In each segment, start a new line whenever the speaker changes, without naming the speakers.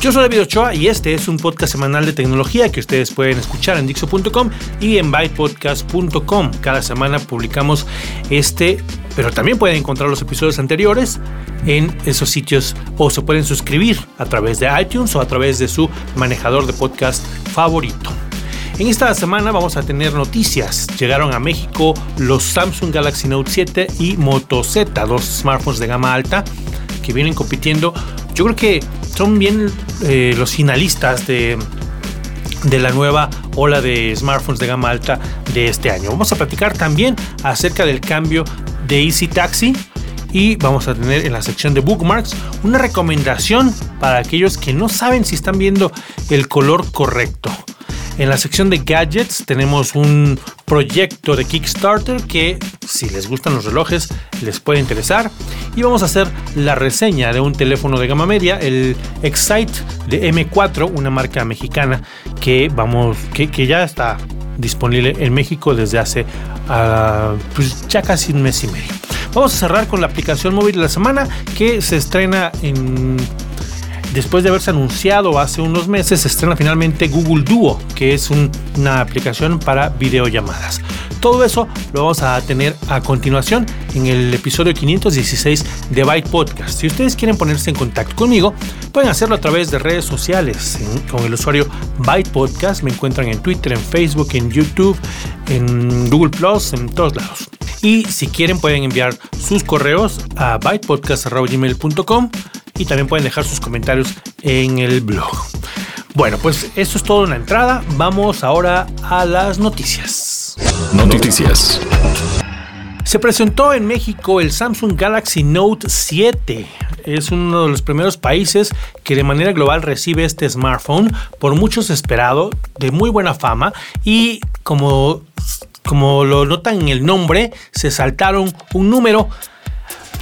Yo soy David Ochoa y este es un podcast semanal de tecnología que ustedes pueden escuchar en Dixo.com y en BytePodcast.com. Cada semana publicamos este, pero también pueden encontrar los episodios anteriores en esos sitios o se pueden suscribir a través de iTunes o a través de su manejador de podcast favorito. En esta semana vamos a tener noticias. Llegaron a México los Samsung Galaxy Note 7 y Moto Z, dos smartphones de gama alta que vienen compitiendo. Yo creo que son bien eh, los finalistas de, de la nueva ola de smartphones de gama alta de este año. Vamos a platicar también acerca del cambio de Easy Taxi y vamos a tener en la sección de bookmarks una recomendación para aquellos que no saben si están viendo el color correcto. En la sección de gadgets tenemos un proyecto de Kickstarter que si les gustan los relojes les puede interesar. Y vamos a hacer la reseña de un teléfono de gama media, el Excite de M4, una marca mexicana que, vamos, que, ya está disponible en México desde hace uh, ya casi un mes y medio. Vamos a cerrar con la aplicación móvil de la semana que se estrena en Después de haberse anunciado hace unos meses, se estrena finalmente Google Duo, que es una aplicación para videollamadas. Todo eso lo vamos a tener a continuación en el episodio 516 de Byte Podcast. Si ustedes quieren ponerse en contacto conmigo, pueden hacerlo a través de redes sociales con el usuario Byte Podcast. Me encuentran en Twitter, en Facebook, en YouTube, en Google Plus, en todos lados. Y si quieren pueden enviar sus correos a bytepodcast.gmail.com y también pueden dejar sus comentarios en el blog. Bueno, pues eso es todo en la entrada. Vamos ahora a las noticias.
Noticias.
Se presentó en México el Samsung Galaxy Note 7. Es uno de los primeros países que de manera global recibe este smartphone, por muchos esperado, de muy buena fama y como, como lo notan en el nombre, se saltaron un número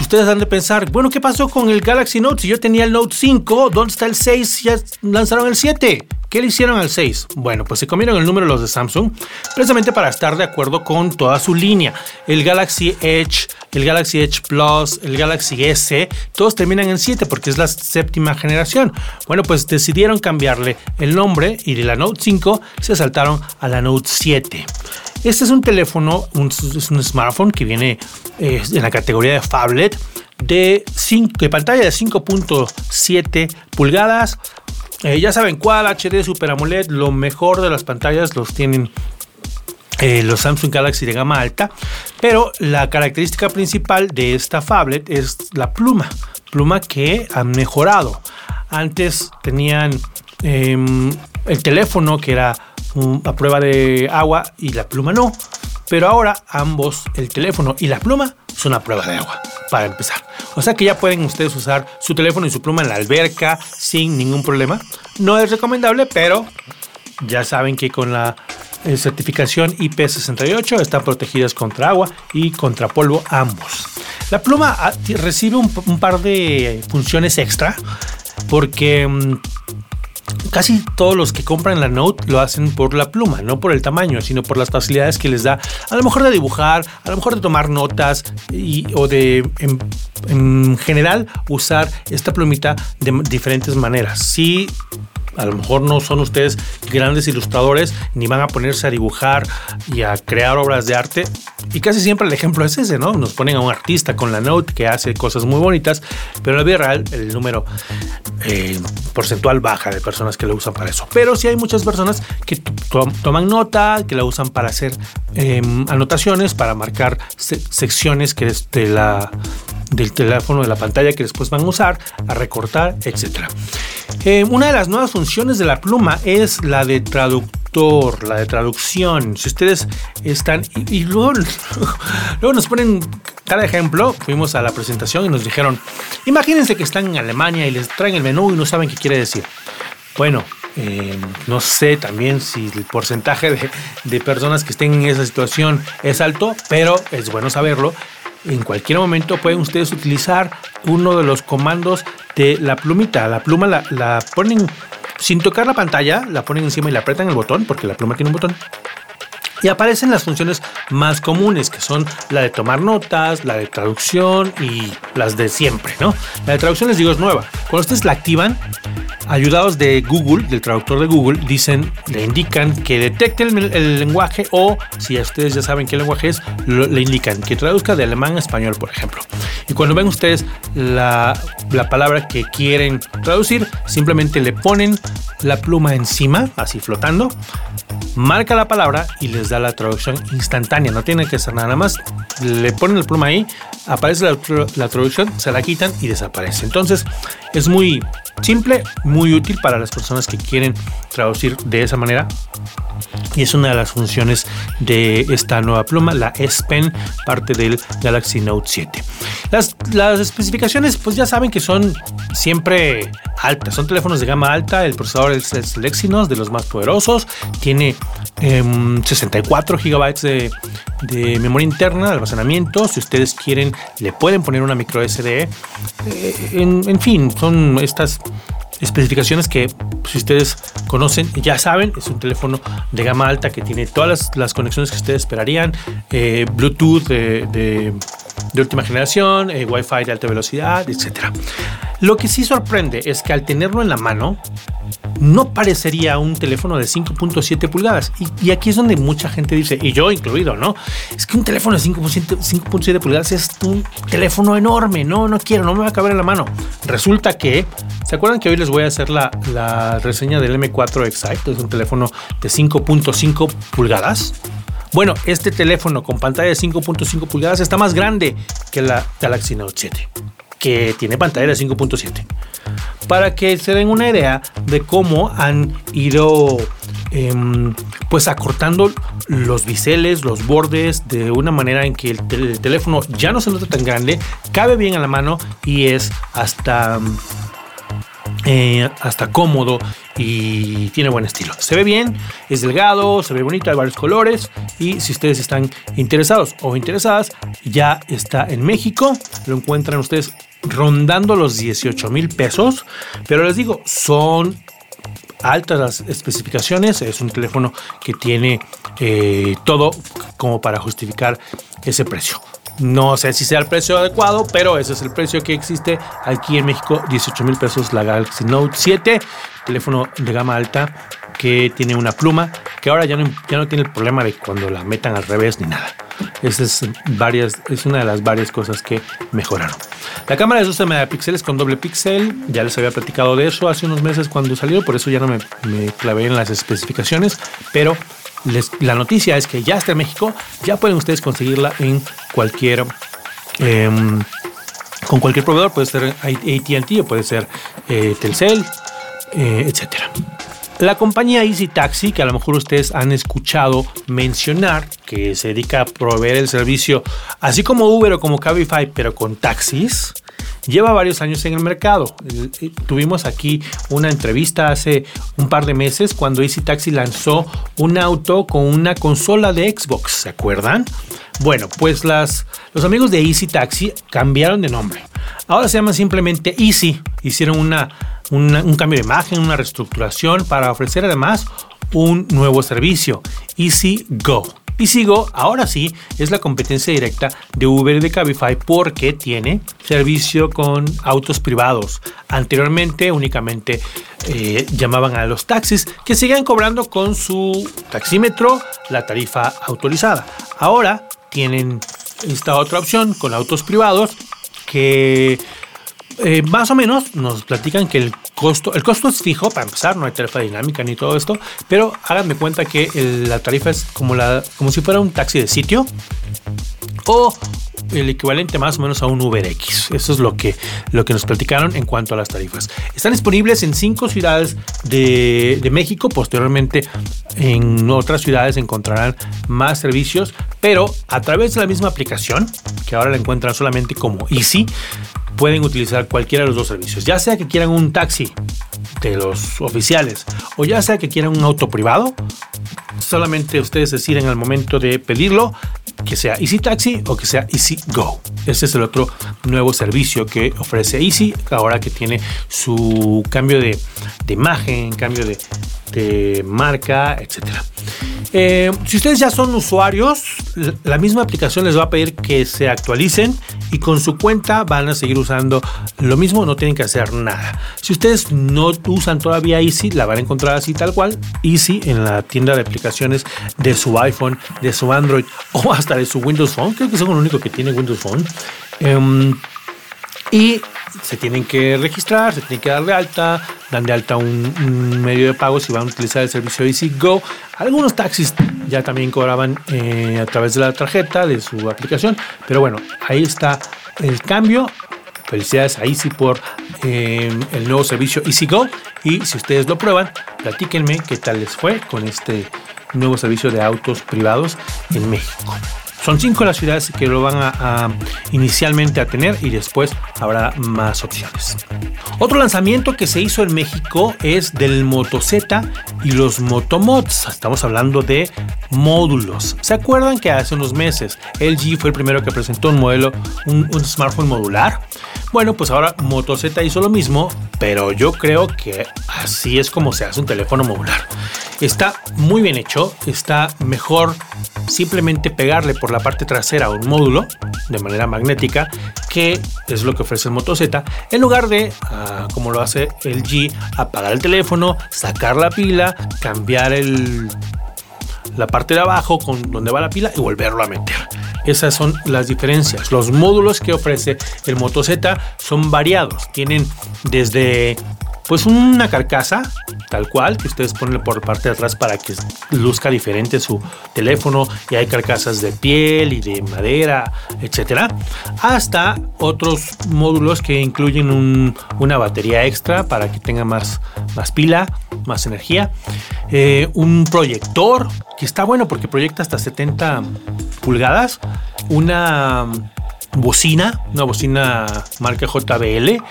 Ustedes han de pensar, bueno, ¿qué pasó con el Galaxy Note? Si yo tenía el Note 5, ¿dónde está el 6? Ya lanzaron el 7. ¿Qué le hicieron al 6? Bueno, pues se comieron el número los de Samsung, precisamente para estar de acuerdo con toda su línea. El Galaxy Edge, el Galaxy Edge Plus, el Galaxy S, todos terminan en 7 porque es la séptima generación. Bueno, pues decidieron cambiarle el nombre y de la Note 5 se saltaron a la Note 7. Este es un teléfono, es un smartphone que viene eh, en la categoría de phablet de, de pantalla de 5.7 pulgadas. Eh, ya saben cuál, HD Super AMOLED, lo mejor de las pantallas los tienen eh, los Samsung Galaxy de gama alta, pero la característica principal de esta phablet es la pluma, pluma que han mejorado. Antes tenían em, el teléfono que era a prueba de agua y la pluma no. Pero ahora ambos, el teléfono y la pluma, son a prueba de agua, para empezar. O sea que ya pueden ustedes usar su teléfono y su pluma en la alberca sin ningún problema. No es recomendable, pero ya saben que con la eh, certificación IP68 están protegidas contra agua y contra polvo ambos. La pluma ah, recibe un, par de funciones extra porque mm, casi todos los que compran la Note lo hacen por la pluma, no por el tamaño, sino por las facilidades que les da, a lo mejor de dibujar, a lo mejor de tomar notas y, o de en, en general usar esta plumita de diferentes maneras. Sí a lo mejor no son ustedes grandes ilustradores ni van a ponerse a dibujar y a crear obras de arte. Y casi siempre el ejemplo es ese, ¿no? Nos ponen a un artista con la Note que hace cosas muy bonitas, pero en la vida real el número eh, porcentual baja de personas que lo usan para eso. Pero sí hay muchas personas que toman nota, que la usan para hacer em, anotaciones, para marcar secciones que de la del teléfono, de la pantalla que después van a usar, a recortar, etc. Eh, una de las nuevas funciones de la pluma es la de traductor, la de traducción. Si ustedes están y, luego, luego nos ponen cada ejemplo, fuimos a la presentación y nos dijeron, imagínense que están en Alemania y les traen el menú y no saben qué quiere decir. Bueno, Eh, no sé también si el porcentaje de, de personas que estén en esa situación es alto, pero es bueno saberlo en cualquier momento pueden ustedes utilizar uno de los comandos de la plumita. La pluma la, la, ponen sin tocar la pantalla, la ponen encima y la apretan el botón, porque la pluma tiene un botón. Y aparecen las funciones más comunes, que son la de tomar notas, la de traducción y las de siempre, ¿no? La de traducción les digo es nueva. Cuando ustedes la activan, ayudados de Google, del traductor de Google, dicen, le indican que detecte el, lenguaje o, si ustedes ya saben qué lenguaje es, le indican que traduzca de alemán a español, por ejemplo. Y cuando ven ustedes la, la palabra que quieren traducir, simplemente le ponen la pluma encima, así flotando, marca la palabra y les da la traducción instantánea. No tiene que hacer nada más. Le ponen la pluma ahí, aparece la, la, traducción, se la quitan y desaparece. Entonces es muy simple, muy útil para las personas que quieren traducir de esa manera. Y es una de las funciones de esta nueva pluma, la S Pen, parte del Galaxy Note 7. Las, las especificaciones, pues ya saben que son siempre altas. Son teléfonos de gama alta. El procesador es, el Exynos, de los más poderosos. Tiene 64 em, GB de, de, memoria interna, de almacenamiento. Si ustedes quieren, le pueden poner una micro SD. Eh, en, en fin, son estas especificaciones que si ustedes conocen ya saben es un teléfono de gama alta que tiene todas las, conexiones que ustedes esperarían eh, Bluetooth de, última generación eh, Wi-Fi de alta velocidad etcétera. Lo que sí sorprende es que al tenerlo en la mano no parecería un teléfono de 5.7 pulgadas. Y, aquí es donde mucha gente dice, y yo incluido, ¿no? Es que un teléfono de 5.7 pulgadas es un teléfono enorme, no, no quiero, no me va a caber en la mano. Resulta que, ¿se acuerdan que hoy les voy a hacer la, la reseña del M4 Excite? Es un teléfono de 5.5 pulgadas. Bueno, este teléfono con pantalla de 5.5 pulgadas está más grande que la Galaxy Note 7, que tiene pantalla de 5.7 para que se den una idea de cómo han ido em, pues acortando los biseles, los bordes de una manera en que el, teléfono ya no se nota tan grande, cabe bien a la mano y es hasta eh, hasta cómodo y tiene buen estilo. Se ve bien, es delgado, se ve bonito, hay varios colores y si ustedes están interesados o interesadas, ya está en México, lo encuentran ustedes rondando los 18 mil pesos, pero les digo, son altas las especificaciones, es un teléfono que tiene eh, todo como para justificar ese precio. No sé si sea el precio adecuado, pero ese es el precio que existe aquí en México, 18 mil pesos la Galaxy Note 7, teléfono de gama alta que tiene una pluma, que ahora ya no, ya no tiene el problema de cuando la metan al revés ni nada. Esa es, varias, es una de las varias cosas que mejoraron. La cámara de 12 megapíxeles con doble píxel, ya les había platicado de eso hace unos meses cuando salió, por eso ya no me, me clavé en las especificaciones, pero la noticia es que ya está en México, ya pueden ustedes conseguirla en cualquier... Em, con cualquier proveedor, puede ser ATT o puede ser eh, Telcel, eh, etcétera. La compañía Easy Taxi, que a lo mejor ustedes han escuchado mencionar, que se dedica a proveer el servicio, así como Uber o como Cabify, pero con taxis, lleva varios años en el mercado. Eh, tuvimos aquí una entrevista hace un par de meses cuando Easy Taxi lanzó un auto con una consola de Xbox, ¿se acuerdan? Bueno, pues las, los amigos de Easy Taxi cambiaron de nombre. Ahora se llama simplemente Easy. Hicieron una un cambio de imagen, una reestructuración para ofrecer además un nuevo servicio, Easy Go. Easy Go ahora sí es la competencia directa de Uber y de Cabify porque tiene servicio con autos privados. Anteriormente únicamente eh, llamaban a los taxis que siguen cobrando con su taxímetro la tarifa autorizada. Ahora tienen esta otra opción con autos privados que eh, más o menos nos platican que el costo, el costo es fijo para empezar, no hay tarifa dinámica ni todo esto, pero háganme cuenta que la tarifa es como, la, como si fuera un taxi de sitio o el equivalente más o menos a un UberX. Eso es lo que, lo que nos platicaron en cuanto a las tarifas. Están disponibles en cinco ciudades de, de México. Posteriormente en otras ciudades encontrarán más servicios, pero a través de la misma aplicación, que ahora la encuentran solamente como Easy, pueden utilizar cualquiera de los dos servicios. Ya sea que quieran un taxi de los oficiales o ya sea que quieran un auto privado, solamente ustedes deciden al momento de pedirlo que sea Easy Taxi o que sea Easy Go. Este es el otro nuevo servicio que ofrece Easy ahora que tiene su cambio de, imagen, cambio de, marca, etcétera. Eh, si ustedes ya son usuarios, la misma aplicación les va a pedir que se actualicen y con su cuenta van a seguir usando lo mismo, no tienen que hacer nada. Si ustedes no usan todavía Easy, la van a encontrar así tal cual, Easy en la tienda de aplicaciones de su iPhone, de su Android o hasta de su Windows Phone. Creo que son el único que tiene Windows Phone. Em, y se tienen que registrar, se tienen que dar de alta, dan de alta un, medio de pago si van a utilizar el servicio Easy Go. Algunos taxis ya también cobraban eh, a través de la tarjeta de su aplicación, pero bueno, ahí está el cambio. Felicidades a Easy por eh, el nuevo servicio Easy Go y si ustedes lo prueban, platíquenme qué tal les fue con este nuevo servicio de autos privados en México. Son cinco las ciudades que lo van a, inicialmente a tener y después habrá más opciones. Otro lanzamiento que se hizo en México es del Moto Z y los Motomods. Estamos hablando de módulos. ¿Se acuerdan que hace unos meses LG fue el primero que presentó un modelo, un, un smartphone modular? Bueno, pues ahora Moto Z hizo lo mismo, pero yo creo que así es como se hace un teléfono modular. Está muy bien hecho, está mejor simplemente pegarle por la parte trasera un módulo de manera magnética, que es lo que ofrece el Moto Z, en lugar de, ah, como lo hace el G, apagar el teléfono, sacar la pila, cambiar el, la parte de abajo con donde va la pila y volverlo a meter. Esas son las diferencias. Los módulos que ofrece el Moto Z son variados. Tienen desde pues una carcasa tal cual que ustedes ponen por parte de atrás para que luzca diferente su teléfono y hay carcasas de piel y de madera etcétera hasta otros módulos que incluyen una batería extra para que tenga más, más pila más energía. Eh, un proyector que está bueno porque proyecta hasta 70 pulgadas una bocina una bocina marca JBL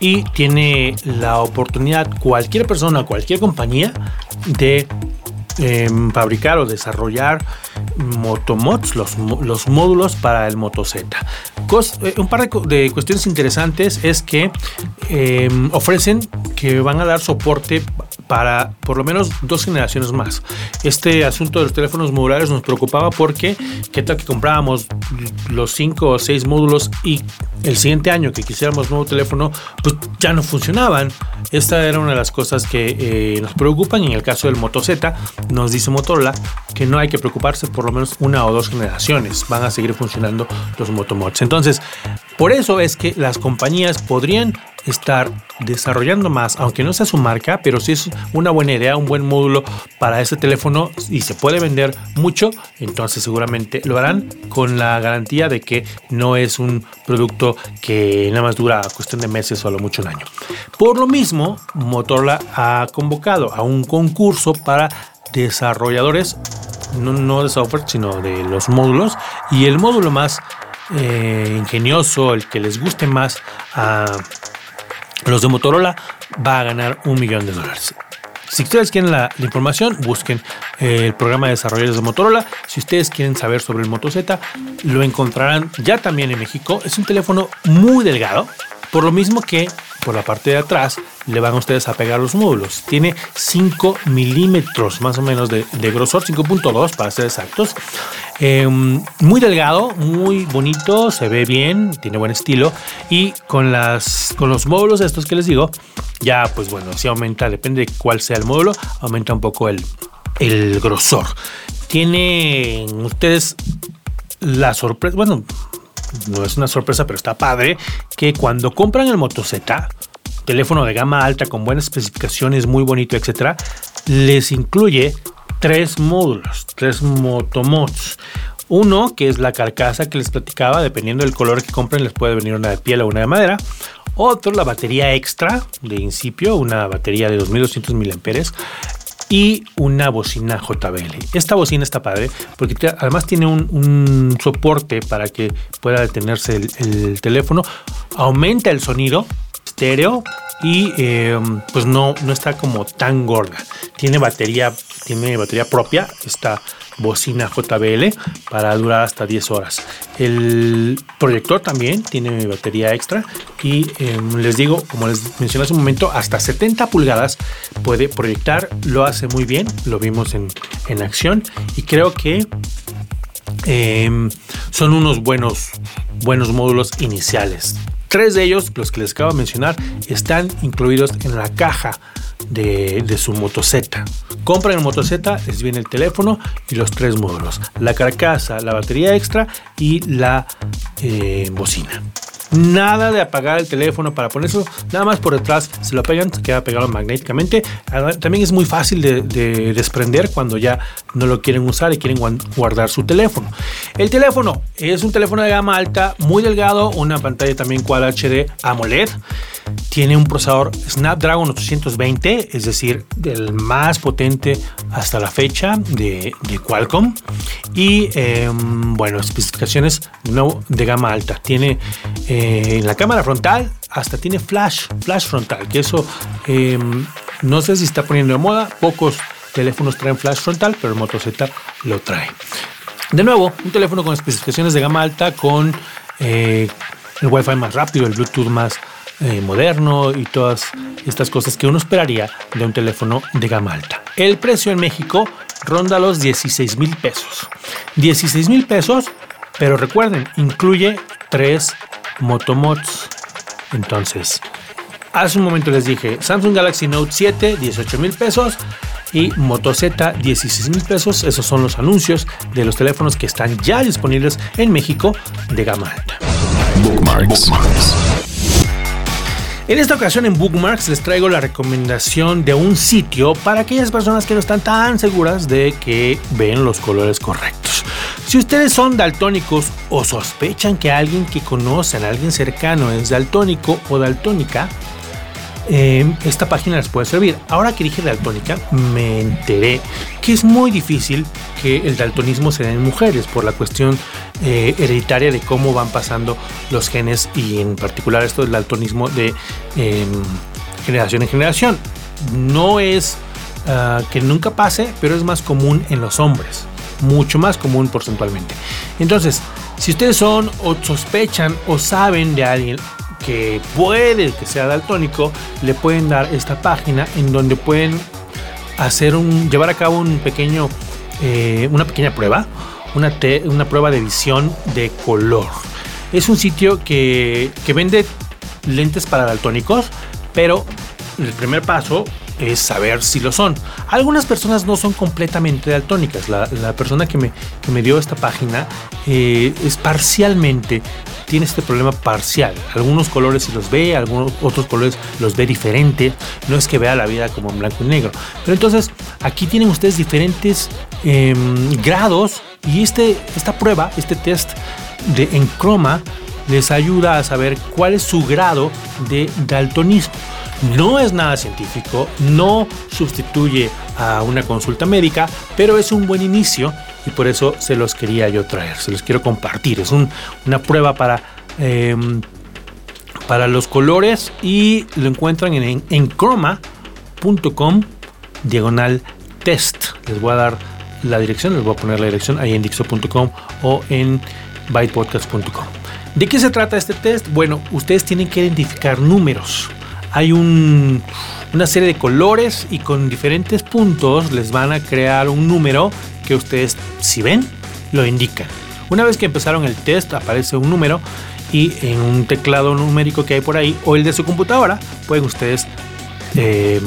y tiene la oportunidad cualquier persona, cualquier compañía de em, fabricar o desarrollar motomods, los, los módulos para el Moto Z. Eh, un par de, cuestiones interesantes es que em, ofrecen que van a dar soporte para por lo menos dos generaciones más. Este asunto de los teléfonos modulares nos preocupaba porque qué tal que comprábamos los cinco o seis módulos y el siguiente año que quisiéramos nuevo teléfono, pues ya no funcionaban. Esta era una de las cosas que eh, nos preocupan. En el caso del Moto Z, nos dice Motorola que no hay que preocuparse por lo menos una o dos generaciones. Van a seguir funcionando los Motomods. Entonces, por eso es que las compañías podrían estar desarrollando más, aunque no sea su marca, pero si es una buena idea, un buen módulo para ese teléfono y se puede vender mucho, entonces seguramente lo harán con la garantía de que no es un producto que nada más dura cuestión de meses o a lo mucho un año. Por lo mismo, Motorola ha convocado a un concurso para desarrolladores, no, no de software, sino de los módulos, y el módulo más eh, ingenioso, el que les guste más a los de Motorola, va a ganar un millón de dólares. Si ustedes quieren la, información, busquen eh, el programa de desarrolladores de Motorola. Si ustedes quieren saber sobre el Moto Z, lo encontrarán ya también en México. Es un teléfono muy delgado, por lo mismo que por la parte de atrás le van ustedes a pegar los módulos. Tiene 5 milímetros más o menos de, grosor, 5.2 para ser exactos. Em, muy delgado, muy bonito, se ve bien, tiene buen estilo. Y con, las, con los módulos estos que les digo, ya pues bueno, si aumenta, depende de cuál sea el módulo, aumenta un poco el, el grosor. Tienen ustedes la sorpresa, bueno, no es una sorpresa, pero está padre, que cuando compran el Moto Z, teléfono de gama alta con buenas especificaciones, muy bonito, etcétera, les incluye tres módulos, tres motomods. Uno, que es la carcasa que les platicaba, dependiendo del color que compren, les puede venir una de piel o una de madera. Otro, la batería extra de incipio, una batería de 2200 mAh. Y una bocina JBL. Esta bocina está padre porque además tiene un, soporte para que pueda detenerse el, teléfono, aumenta el sonido y em, pues no, no está como tan gorda. Tiene batería, tiene batería propia, está bocina JBL para durar hasta 10 horas. El proyector también tiene batería extra y em, les digo, como les mencioné hace un momento, hasta 70 pulgadas puede proyectar, lo hace muy bien, lo vimos en, en acción y creo que em, son unos buenos, buenos módulos iniciales. Tres de ellos, los que les acabo de mencionar, están incluidos en la caja de, su Moto Z. Compran el Moto Z, les viene el teléfono y los tres módulos. La carcasa, la batería extra y la eh, bocina. Nada de apagar el teléfono para ponerlo, nada más por detrás se lo pegan, se queda pegado magnéticamente. También es muy fácil de, desprender cuando ya no lo quieren usar y quieren guardar su teléfono. El teléfono es un teléfono de gama alta, muy delgado, una pantalla también Quad HD AMOLED. Tiene un procesador Snapdragon 820, es decir, el más potente hasta la fecha de, Qualcomm. Y em, bueno, especificaciones no de gama alta. Tiene en eh, la cámara frontal hasta tiene flash, flash frontal, que eso em, no sé si está poniendo de moda. Pocos teléfonos traen flash frontal, pero el Moto Z lo trae. De nuevo, un teléfono con especificaciones de gama alta, con eh, el Wi-Fi más rápido, el Bluetooth más eh, moderno y todas estas cosas que uno esperaría de un teléfono de gama alta. El precio en México ronda los 16 mil pesos. 16 mil pesos, pero recuerden, incluye tres Motomods. Entonces, hace un momento les dije Samsung Galaxy Note 7, 18 mil pesos. Y Moto Z, 16 mil pesos. Esos son los anuncios de los teléfonos que están ya disponibles en México de gama alta. Bookmarks. En esta ocasión en Bookmarks les traigo la recomendación de un sitio para aquellas personas que no están tan seguras de que ven los colores correctos. Si ustedes son daltónicos o sospechan que alguien que conocen, alguien cercano es daltónico o daltónica, eh, esta página les puede servir. Ahora que dije daltónica, me enteré que es muy difícil que el daltonismo se dé en mujeres por la cuestión eh, hereditaria de cómo van pasando los genes y en particular esto del daltonismo de em, generación en generación. No es ah, que nunca pase, pero es más común en los hombres mucho más común porcentualmente. Entonces, si ustedes son o sospechan o saben de alguien que puede que sea daltónico, le pueden dar esta página en donde pueden hacer un, llevar a cabo un pequeño, eh, una pequeña prueba, una, una prueba de visión de color. Es un sitio que, que vende lentes para daltónicos, pero el primer paso es saber si lo son. Algunas personas no son completamente daltónicas. La, persona que me, me, dio esta página eh, es parcialmente, tiene este problema parcial. Algunos colores si los ve, algunos otros colores los ve diferente. No es que vea la vida como en blanco y negro. Pero entonces aquí tienen ustedes diferentes em, grados y este, esta prueba, este test de en croma les ayuda a saber cuál es su grado de daltonismo. No es nada científico, no sustituye a una consulta médica, pero es un buen inicio y por eso se los quería yo traer, se los quiero compartir. Es una prueba para, em, para los colores y lo encuentran en, en chroma.com diagonal test. Les voy a dar la dirección, les voy a poner la dirección ahí en dixo.com o en bytepodcast.com. ¿De qué se trata este test? Bueno, ustedes tienen que identificar números hay una serie de colores y con diferentes puntos les van a crear un número que ustedes, si ven, lo indican. Una vez que empezaron el test, aparece un número y en un teclado numérico que hay por ahí o el de su computadora pueden ustedes eh,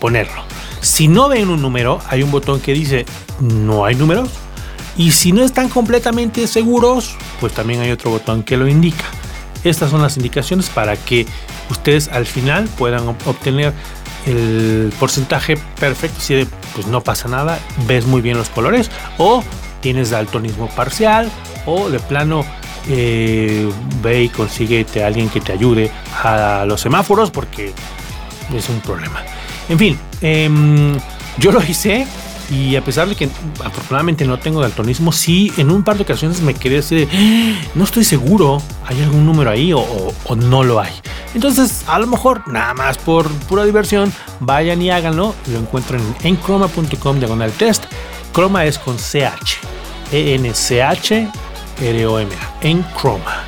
ponerlo. Si no ven un número, hay un botón que dice no hay números. Y si no están completamente seguros, pues también hay otro botón que lo indica. Estas son las indicaciones para que ustedes al final puedan obtener el porcentaje perfecto. Si pues no pasa nada, ves muy bien los colores o tienes daltonismo parcial o de plano eh, ve y consíguete a alguien que te ayude a los semáforos porque es un problema. En fin, em, Yo lo hice y a pesar de que afortunadamente no tengo daltonismo, sí en un par de ocasiones me quedé así ah, no estoy seguro, ¿hay algún número ahí o, no lo hay? Entonces, a lo mejor, nada más por pura diversión, vayan y háganlo. Lo encuentran en chroma.com diagonal test. Chroma es con CH. E-N-C-H R-O-M-A. En Chroma.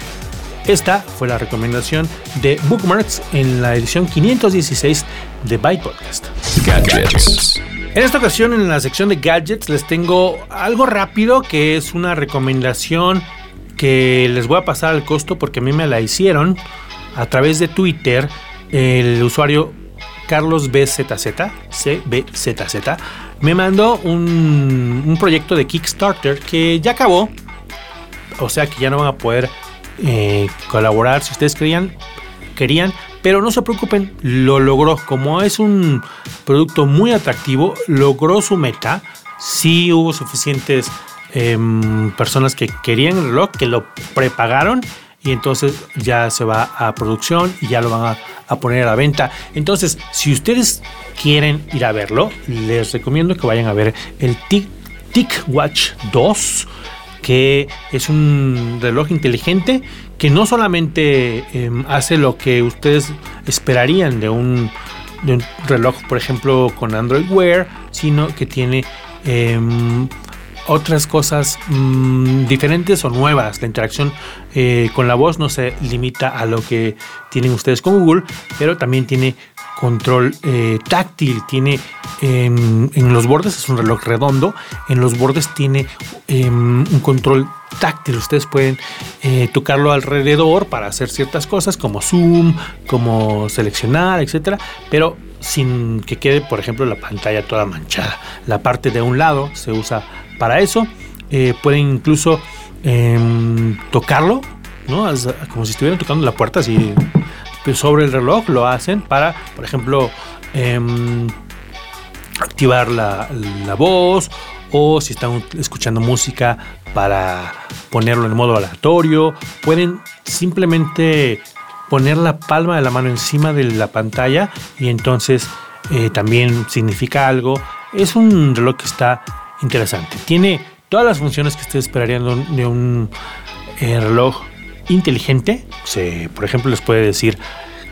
Esta fue la recomendación de Bookmarks en la edición 516 de Byte Podcast. Gadgets. En esta ocasión, en la sección de gadgets, les tengo algo rápido que es una recomendación que les voy a pasar al costo porque a mí me la hicieron a través de Twitter el usuario Carlos BZZ, CBZZ, me mandó un, un, proyecto de Kickstarter que ya acabó. O sea que ya no van a poder eh, colaborar si ustedes querían, querían, pero no se preocupen, lo logró. Como es un producto muy atractivo, logró su meta. Sí hubo suficientes em, personas que querían el reloj, que lo prepagaron y entonces ya se va a producción y ya lo van a, poner a la venta. Entonces, si ustedes quieren ir a verlo, les recomiendo que vayan a ver el TicWatch 2, que es un reloj inteligente que no solamente em, hace lo que ustedes esperarían de un, reloj, por ejemplo, con Android Wear, sino que tiene em, otras cosas mm, diferentes o nuevas. La interacción eh, con la voz no se limita a lo que tienen ustedes con Google, pero también tiene control eh, táctil, tiene en los bordes, es un reloj redondo, en los bordes tiene em, un control táctil. Ustedes pueden eh, tocarlo alrededor para hacer ciertas cosas como zoom, como seleccionar, etcétera, pero sin que quede, por ejemplo, la pantalla toda manchada. La parte de un lado se usa para eso. Eh, pueden incluso em, tocarlo, ¿no? como si estuvieran tocando la puerta, así sobre el reloj lo hacen para, por ejemplo, em, activar la, la voz o si están escuchando música para ponerlo en modo aleatorio. Pueden simplemente poner la palma de la mano encima de la pantalla y entonces eh, también significa algo. Es un reloj que está interesante. Tiene todas las funciones que ustedes esperarían de un, eh, reloj inteligente. por ejemplo, les puede decir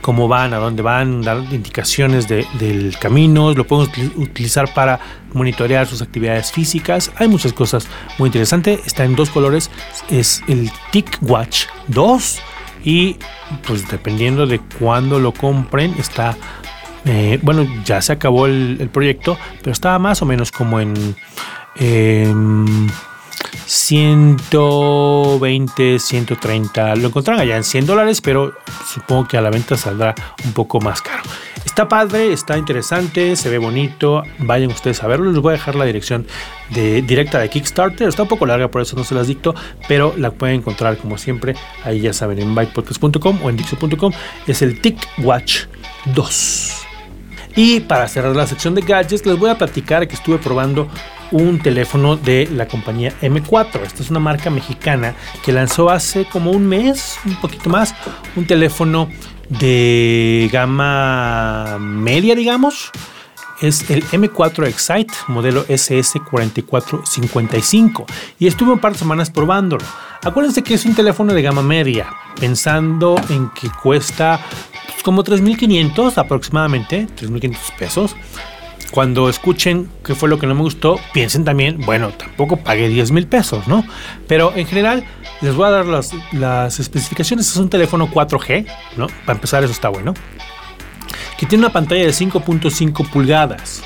cómo van, a dónde van, dar indicaciones del camino, lo podemos utilizar para monitorear sus actividades físicas. Hay muchas cosas muy interesantes. Está en dos colores, es el TicWatch 2 y pues dependiendo de cuándo lo compren está eh, bueno ya se acabó el, proyecto pero estaba más o menos como en 120, 130. Lo encontrarán allá en 100 dólares, pero supongo que a la venta saldrá un poco más caro. Está padre, está interesante, se ve bonito. Vayan ustedes a verlo. Les voy a dejar la dirección de, directa de Kickstarter. Está un poco larga, por eso no se las dicto, pero la pueden encontrar como siempre. Ahí ya saben, en bytepodcast.com o en dixo.com. Es el TicWatch 2. Y para cerrar la sección de gadgets, les voy a platicar que estuve probando un teléfono de la compañía M4. Esta es una marca mexicana que lanzó hace como un mes, un poquito más, un teléfono de gama media, digamos. Es el M4 Excite, modelo SS4455. Y estuve un par de semanas probándolo. Acuérdense que es un teléfono de gama media, pensando en que cuesta como 3.500 aproximadamente, 3.500 pesos cuando escuchen qué fue lo que no me gustó, piensen también, bueno, tampoco pagué 10 mil pesos, ¿no? Pero en general, les voy a dar las, especificaciones. Es un teléfono 4G, ¿no? Para empezar, eso está bueno. Que tiene una pantalla de 5.5 pulgadas.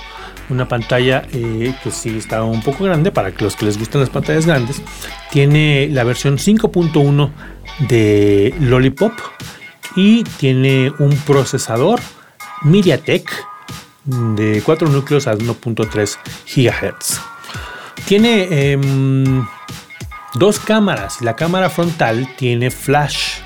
Una pantalla eh, que sí está un poco grande para los que les gustan las pantallas grandes. Tiene la versión 5.1 de Lollipop y tiene un procesador MediaTek de 4 núcleos a 1.3 GHz. Tiene em, dos cámaras. La cámara frontal tiene flash.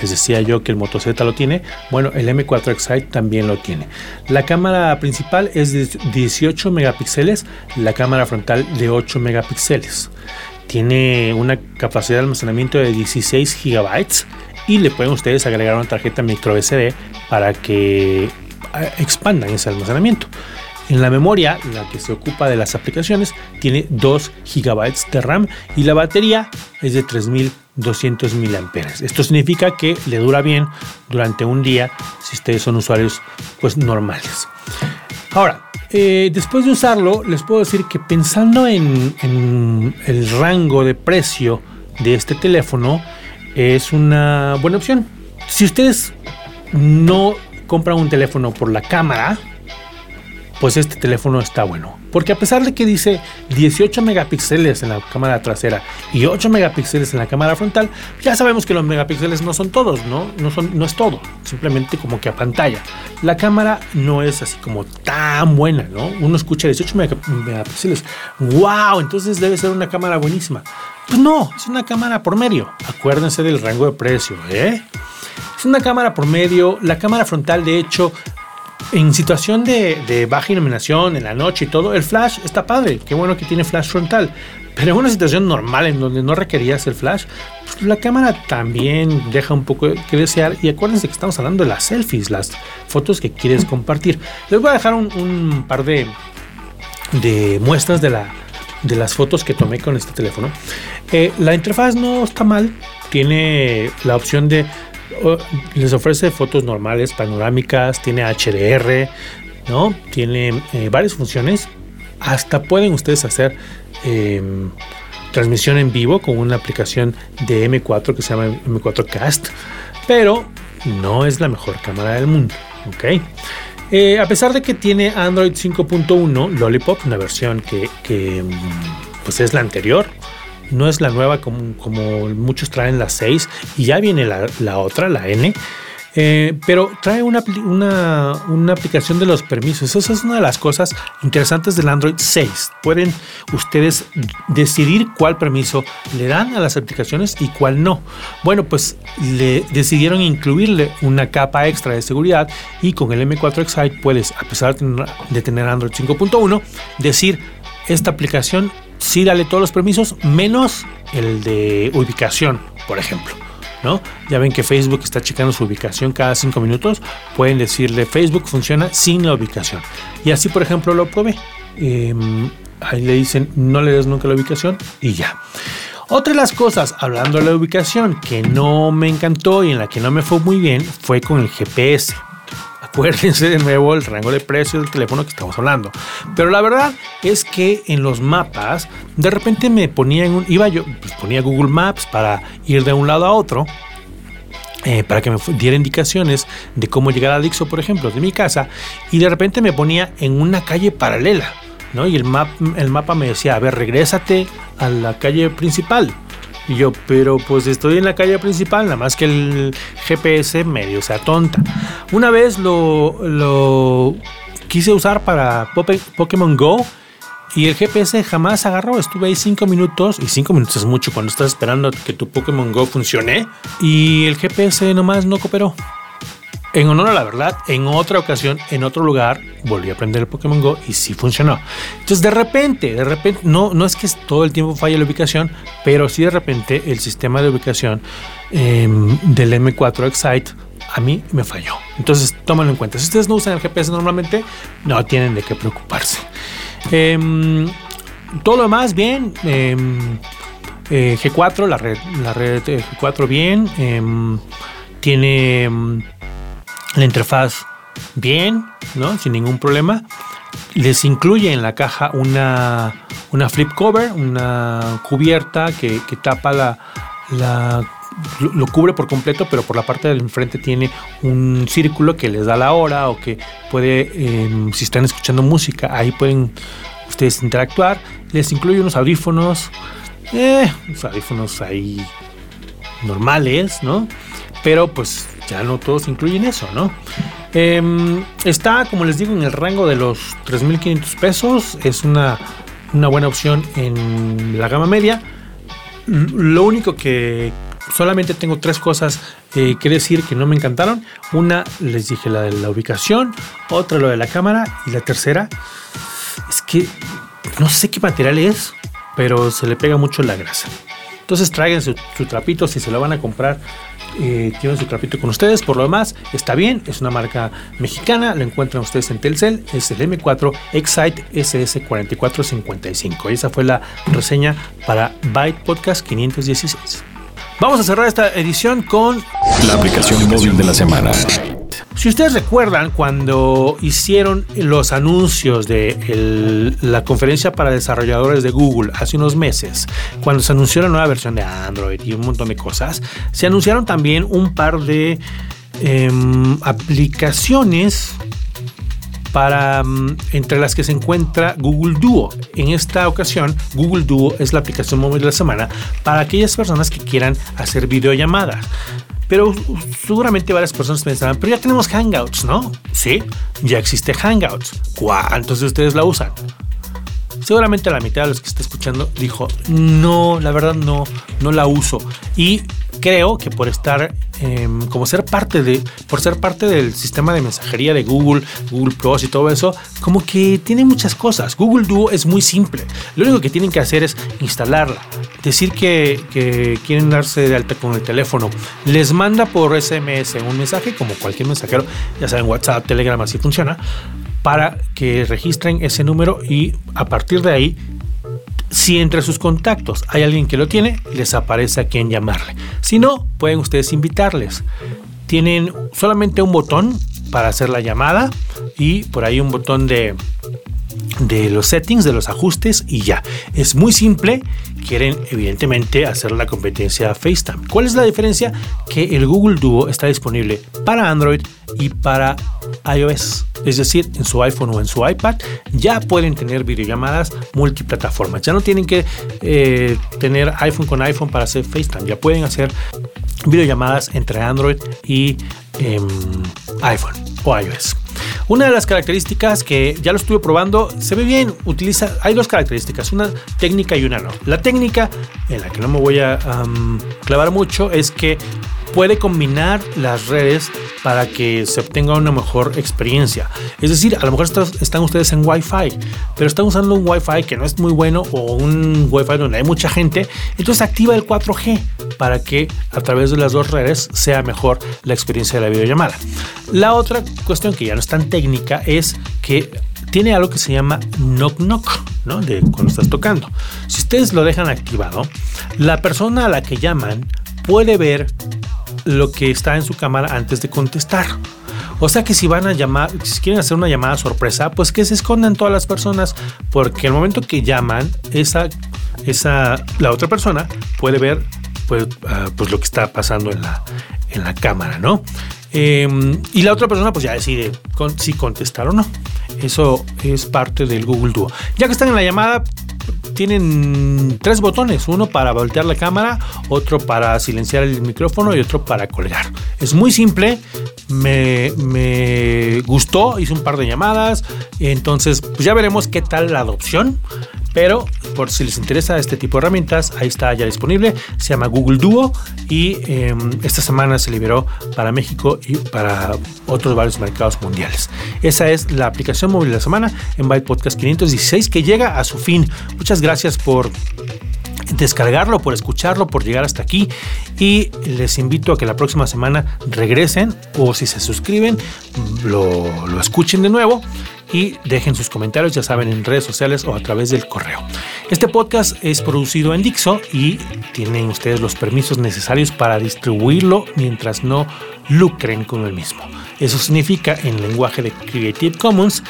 Les decía yo que el Moto Z lo tiene. Bueno, el M4 Excite también lo tiene. La cámara principal es de 18 megapíxeles, la cámara frontal de 8 megapíxeles. Tiene una capacidad de almacenamiento de 16 gigabytes y le pueden ustedes agregar una tarjeta micro SD para que expandan ese almacenamiento. En la memoria, la que se ocupa de las aplicaciones, tiene 2 GB de RAM y la batería es de 3200 mAh. Esto significa que le dura bien durante un día si ustedes son usuarios pues normales. Ahora, eh, después de usarlo, les puedo decir que pensando en, en el rango de precio de este teléfono, es una buena opción. Si ustedes no compran un teléfono por la cámara, pues este teléfono está bueno. Porque a pesar de que dice 18 megapíxeles en la cámara trasera y 8 megapíxeles en la cámara frontal, ya sabemos que los megapíxeles no son todos, ¿no? No, son, no es todo, simplemente como que a pantalla. La cámara no es así como tan buena, ¿no? Uno escucha 18 megapíxeles, wow, entonces debe ser una cámara buenísima. Pues no, es una cámara por medio. Acuérdense del rango de precio, ¿eh? Es una cámara por medio. La cámara frontal, de hecho, en situación de, baja iluminación, en la noche y todo, el flash está padre. Qué bueno que tiene flash frontal. Pero en una situación normal en donde no requerías el flash, pues la cámara también deja un poco que desear. Y acuérdense que estamos hablando de las selfies, las fotos que quieres compartir. Les voy a dejar un, par de, de muestras de, la, de las fotos que tomé con este teléfono. Eh, la interfaz no está mal. Tiene la opción de les ofrece fotos normales, panorámicas, tiene HDR, ¿no? Tiene eh, varias funciones. Hasta pueden ustedes hacer em, transmisión en vivo con una aplicación de M4 que se llama M4 Cast, pero no es la mejor cámara del mundo, ¿ok? Eh, a pesar de que tiene Android 5.1 Lollipop, una versión que, mm, pues es la anterior, no es la nueva como muchos traen la 6 y ya viene la, otra, la N. Eh, pero trae una, una, aplicación de los permisos. Esa es una de las cosas interesantes del Android 6. Pueden ustedes decidir cuál permiso le dan a las aplicaciones y cuál no. Bueno, pues le decidieron incluirle una capa extra de seguridad y con el M4 Excite puedes, a pesar de tener Android 5.1, decir esta aplicación sí dale todos los permisos, menos el de ubicación, por ejemplo. ¿No? Ya ven que Facebook está checando su ubicación cada 5 minutos. Pueden decirle Facebook funciona sin la ubicación. Y así, por ejemplo, lo probé. Em, ahí le dicen no le des nunca la ubicación y ya. Otra de las cosas, hablando de la ubicación, que no me encantó y en la que no me fue muy bien, fue con el GPS. Acuérdense de nuevo el rango de precios del teléfono que estamos hablando. Pero la verdad es que en los mapas, de repente me ponía en un, iba yo, pues ponía Google Maps para ir de un lado a otro. Eh, para que me diera indicaciones de cómo llegar a Dixo, por ejemplo, de mi casa, y de repente me ponía en una calle paralela, ¿no? Y el, map, el mapa me decía, a ver, regrésate a la calle principal. Y yo, pero pues estoy en la calle principal, nada más que el GPS medio sea tonta. Una vez lo, lo quise usar para Pokémon Go y el GPS jamás agarró. Estuve ahí 5 minutos y 5 minutos es mucho cuando estás esperando que tu Pokémon Go funcione y el GPS nomás no cooperó. En honor a la verdad, en otra ocasión, en otro lugar, volví a aprender el Pokémon Go y sí funcionó. Entonces, de repente, de repente, no, no es que todo el tiempo falle la ubicación, pero sí de repente el sistema de ubicación em, del M4 Excite a mí me falló. Entonces, tómalo en cuenta. Si ustedes no usan el GPS normalmente, no tienen de qué preocuparse. Em, todo lo demás, bien. Em, eh, G4, la red, la red G4, bien. tiene la interfaz bien, ¿no? Sin ningún problema. Les incluye en la caja una, una flip cover, una cubierta que, tapa la, la lo, cubre por completo, pero por la parte del enfrente tiene un círculo que les da la hora o que puede, em, si están escuchando música, ahí pueden ustedes interactuar. Les incluye unos audífonos, eh, audífonos ahí normales, ¿no? Pero pues ya no todos incluyen eso, ¿no? Em, está, como les digo, en el rango de los 3.500 pesos. Es una, buena opción en la gama media. Lo único que solamente tengo tres cosas eh, que decir que no me encantaron. Una, les dije la de la ubicación. Otra, lo de la cámara. Y la tercera, es que no sé qué material es, pero se le pega mucho la grasa. Entonces traigan su, su trapito si se lo van a comprar eh, tiene su trapito con ustedes. Por lo demás, está bien, es una marca mexicana, lo encuentran ustedes en Telcel, es el M4 Excite SS4455. Esa fue la reseña para Byte Podcast 516. Vamos a cerrar esta edición con
la aplicación móvil de la semana.
Si ustedes recuerdan cuando hicieron los anuncios de la conferencia para desarrolladores de Google hace unos meses, cuando se anunció la nueva versión de Android y un montón de cosas, se anunciaron también un par de em, aplicaciones para mm, entre las que se encuentra Google Duo. En esta ocasión, Google Duo es la aplicación móvil de la semana para aquellas personas que quieran hacer videollamadas. Pero seguramente varias personas pensarán, pero ya tenemos Hangouts, ¿no? Sí, ya existe Hangouts. ¿Cuántos de ustedes la usan? Seguramente la mitad de los que está escuchando dijo, no, la verdad no, no la uso. Y creo que por estar, em, como ser parte de, por ser parte del sistema de mensajería de Google, Google Plus y todo eso, como que tiene muchas cosas. Google Duo es muy simple. Lo único que tienen que hacer es instalarla, decir que, que quieren darse de alta con el teléfono, les manda por SMS un mensaje, como cualquier mensajero, ya saben, WhatsApp, Telegram, así funciona, para que registren ese número y a partir de ahí si entre sus contactos hay alguien que lo tiene, les aparece a quién llamarle. Si no, pueden ustedes invitarles. Tienen solamente un botón para hacer la llamada y por ahí un botón de, de los settings, de los ajustes y ya. Es muy simple. Quieren evidentemente hacer la competencia FaceTime. ¿Cuál es la diferencia? Que el Google Duo está disponible para Android y para iOS. Es decir, en su iPhone o en su iPad ya pueden tener videollamadas multiplataformas. Ya no tienen que eh, tener iPhone con iPhone para hacer FaceTime. Ya pueden hacer videollamadas entre Android y em, iPhone o iOS. Una de las características que ya lo estuve probando, se ve bien, utiliza, hay dos características, una técnica y una no. La técnica, en la que no me voy a clavar mucho, es que puede combinar las redes para que se obtenga una mejor experiencia. Es decir, a lo mejor están ustedes en Wi-Fi, pero están usando un Wi-Fi que no es muy bueno o un Wi-Fi donde hay mucha gente, entonces activa el 4G para que a través de las dos redes sea mejor la experiencia de la videollamada. La otra cuestión que ya no es tan técnica es que tiene algo que se llama knock knock, ¿no? De cuando estás tocando. Si ustedes lo dejan activado, la persona a la que llaman puede ver lo que está en su cámara antes de contestar. O sea que si van a llamar, si quieren hacer una llamada sorpresa, pues que se escondan todas las personas, porque el momento que llaman, esa, esa, la otra persona puede ver pues, ah, pues lo que está pasando en la, en la cámara, ¿no? Em, y la otra persona pues ya decide si contestar o no. Eso es parte del Google Duo. Ya que están en la llamada, tienen tres botones, uno para voltear la cámara, otro para silenciar el micrófono y otro para colgar. Es muy simple, me, me gustó, hice un par de llamadas, entonces pues ya veremos qué tal la adopción. Pero por si les interesa este tipo de herramientas, ahí está ya disponible. Se llama Google Duo y em, esta semana se liberó para México y para otros varios mercados mundiales. Esa es la aplicación móvil de la semana en Byte Podcast 516 que llega a su fin. Muchas gracias por descargarlo, por escucharlo, por llegar hasta aquí y les invito a que la próxima semana regresen o si se suscriben lo, lo escuchen de nuevo y dejen sus comentarios, ya saben, en redes sociales o a través del correo. Este podcast es producido en Dixo y tienen ustedes los permisos necesarios para distribuirlo mientras no lucren con el mismo. Eso significa en lenguaje de Creative Commons,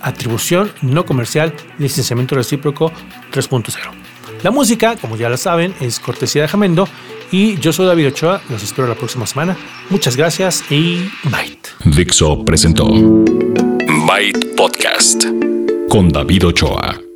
atribución no comercial, licenciamiento recíproco 3.0. La música, como ya la saben, es cortesía de Jamendo y yo soy David Ochoa, los espero la próxima semana. Muchas gracias y bye.
Dixo presentó Byte Podcast con David Ochoa.